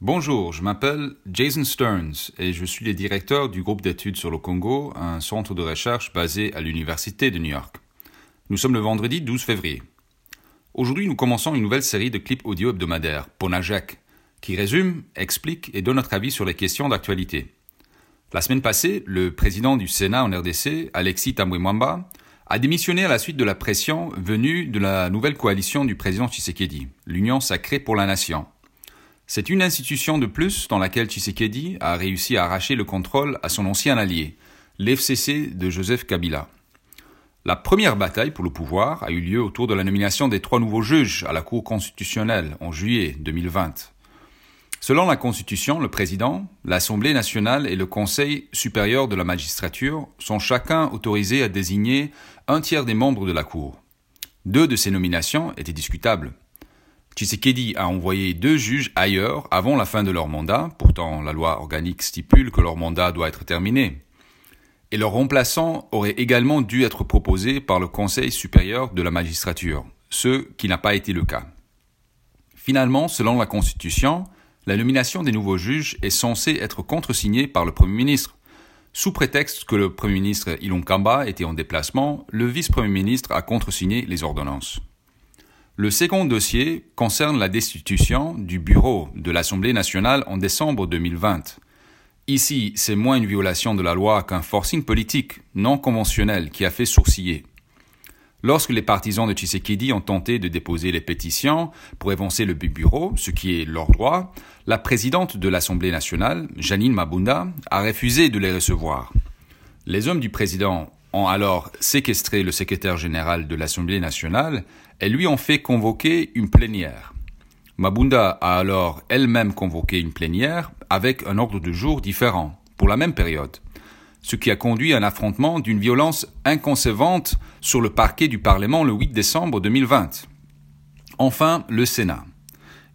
Bonjour, je m'appelle Jason Stearns et je suis le directeur du groupe d'études sur le Congo, un centre de recherche basé à l'Université de New York. Nous sommes le vendredi 12 février. Aujourd'hui, nous commençons une nouvelle série de clips audio hebdomadaires, Ponajek, qui résume, explique et donne notre avis sur les questions d'actualité. La semaine passée, le président du Sénat en RDC, Alexis Tambwe a démissionné à la suite de la pression venue de la nouvelle coalition du président Tshisekedi, l'Union sacrée pour la nation. C'est une institution de plus dans laquelle Tshisekedi a réussi à arracher le contrôle à son ancien allié, l'FCC de Joseph Kabila. La première bataille pour le pouvoir a eu lieu autour de la nomination des trois nouveaux juges à la Cour constitutionnelle en juillet 2020. Selon la Constitution, le président, l'Assemblée nationale et le Conseil supérieur de la magistrature sont chacun autorisés à désigner un tiers des membres de la Cour. Deux de ces nominations étaient discutables. Tshisekedi a envoyé deux juges ailleurs avant la fin de leur mandat, pourtant la loi organique stipule que leur mandat doit être terminé. Et leur remplaçant aurait également dû être proposé par le Conseil supérieur de la magistrature, ce qui n'a pas été le cas. Finalement, selon la Constitution, la nomination des nouveaux juges est censée être contresignée par le Premier ministre. Sous prétexte que le Premier ministre Ilon Kamba était en déplacement, le vice-premier ministre a contresigné les ordonnances. Le second dossier concerne la destitution du bureau de l'Assemblée nationale en décembre 2020. Ici, c'est moins une violation de la loi qu'un forcing politique non conventionnel qui a fait sourciller. Lorsque les partisans de Tshisekedi ont tenté de déposer les pétitions pour évancer le bureau, ce qui est leur droit, la présidente de l'Assemblée nationale, Janine Mabunda, a refusé de les recevoir. Les hommes du président ont alors séquestré le secrétaire général de l'Assemblée nationale et lui ont fait convoquer une plénière. Mabunda a alors elle-même convoqué une plénière avec un ordre de jour différent, pour la même période, ce qui a conduit à un affrontement d'une violence inconcevante sur le parquet du Parlement le 8 décembre 2020. Enfin, le Sénat.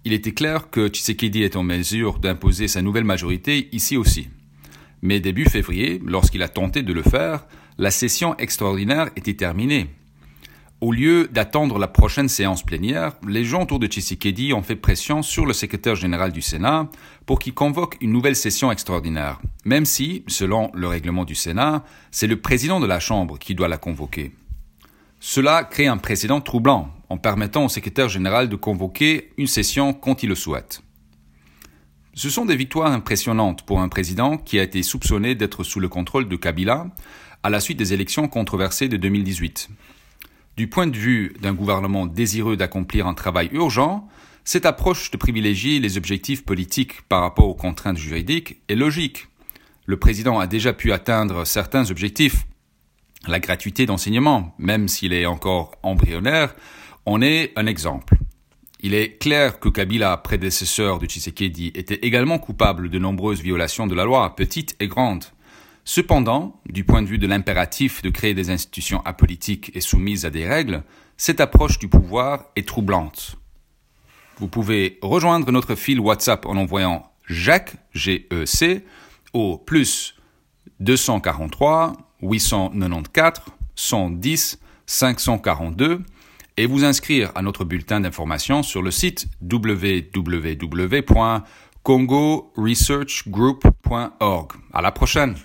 Il était clair que Tshisekedi est en mesure d'imposer sa nouvelle majorité ici aussi. Mais début février, lorsqu'il a tenté de le faire, la session extraordinaire était terminée. Au lieu d'attendre la prochaine séance plénière, les gens autour de Tshisekedi ont fait pression sur le secrétaire général du Sénat pour qu'il convoque une nouvelle session extraordinaire, même si, selon le règlement du Sénat, c'est le président de la Chambre qui doit la convoquer. Cela crée un précédent troublant en permettant au secrétaire général de convoquer une session quand il le souhaite. Ce sont des victoires impressionnantes pour un président qui a été soupçonné d'être sous le contrôle de Kabila à la suite des élections controversées de 2018. Du point de vue d'un gouvernement désireux d'accomplir un travail urgent, cette approche de privilégier les objectifs politiques par rapport aux contraintes juridiques est logique. Le président a déjà pu atteindre certains objectifs. La gratuité d'enseignement, même s'il est encore embryonnaire, en est un exemple. Il est clair que Kabila, prédécesseur de Tshisekedi, était également coupable de nombreuses violations de la loi, petites et grandes. Cependant, du point de vue de l'impératif de créer des institutions apolitiques et soumises à des règles, cette approche du pouvoir est troublante. Vous pouvez rejoindre notre fil WhatsApp en envoyant Jacques, G-E-C, au plus 243 894 110 542 et vous inscrire à notre bulletin d'information sur le site www.congoresearchgroup.org. À la prochaine!